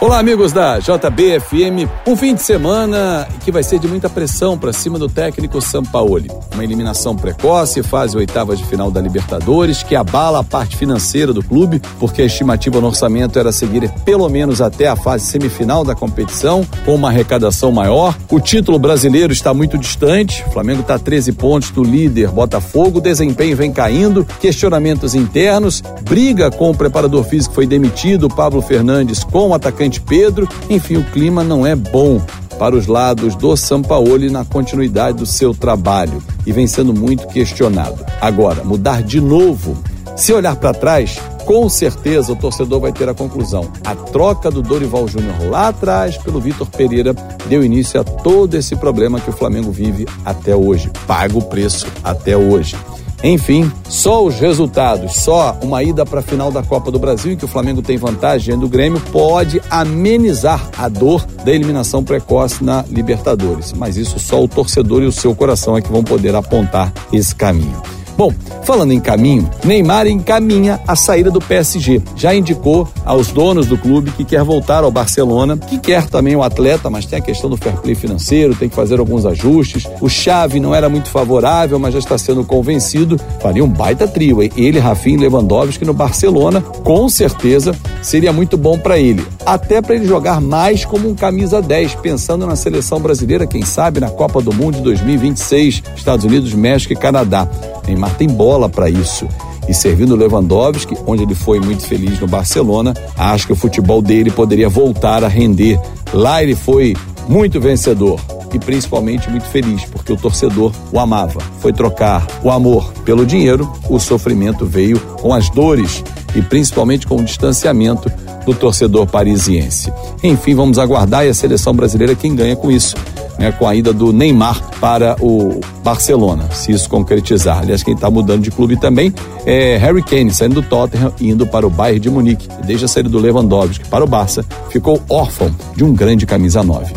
Olá, amigos da JBFM. Um fim de semana que vai ser de muita pressão para cima do técnico Sampaoli. Uma eliminação precoce, fase oitavas de final da Libertadores, que abala a parte financeira do clube, porque a estimativa no orçamento era seguir pelo menos até a fase semifinal da competição, com uma arrecadação maior. O título brasileiro está muito distante. O Flamengo está a 13 pontos do líder Botafogo, o desempenho vem caindo, questionamentos internos, briga com o preparador físico foi demitido, Pablo Fernandes, com o atacante Pedro. Enfim, o clima não é bom para os lados do Sampaoli na continuidade do seu trabalho e vem sendo muito questionado. Agora, mudar de novo. Se olhar para trás, com certeza o torcedor vai ter a conclusão. A troca do Dorival Júnior lá atrás pelo Vitor Pereira deu início a todo esse problema que o Flamengo vive até hoje. Paga o preço até hoje. Enfim, só os resultados, só uma ida para a final da Copa do Brasil, em que o Flamengo tem vantagem do Grêmio, pode amenizar a dor da eliminação precoce na Libertadores. Mas isso só o torcedor e o seu coração é que vão poder apontar esse caminho. Bom, falando em caminho, Neymar encaminha a saída do PSG. Já indicou aos donos do clube que quer voltar ao Barcelona, que quer também o atleta, mas tem a questão do fair play financeiro, tem que fazer alguns ajustes. O Xavi não era muito favorável, mas já está sendo convencido. Faria um baita trio, ele, Rafinha e Lewandowski no Barcelona, com certeza seria muito bom para ele. Até para ele jogar mais como um camisa 10, pensando na seleção brasileira, quem sabe na Copa do Mundo de 2026, Estados Unidos, México e Canadá. Neymar tem bola para isso. E servindo Lewandowski, onde ele foi muito feliz no Barcelona, acho que o futebol dele poderia voltar a render. Lá ele foi muito vencedor e principalmente muito feliz, porque o torcedor o amava. Foi trocar o amor pelo dinheiro, o sofrimento veio com as dores e principalmente com o distanciamento do torcedor parisiense. Enfim, vamos aguardar e a seleção brasileira quem ganha com isso né, com a ida do Neymar para o Barcelona, se isso concretizar. Aliás, quem está mudando de clube também é Harry Kane, saindo do Tottenham e indo para o Bayern de Munique. Desde a saída do Lewandowski para o Barça, ficou órfão de um grande camisa 9.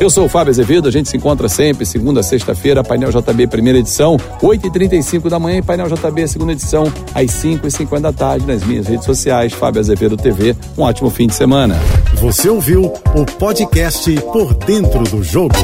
Eu sou o Fábio Azevedo, a gente se encontra sempre, segunda a sexta-feira, Painel JB, primeira edição, 8h35 da manhã, e Painel JB, segunda edição, às 5h50 da tarde, nas minhas redes sociais, Fábio Azevedo TV. Um ótimo fim de semana. Você ouviu o podcast Por Dentro do Jogo.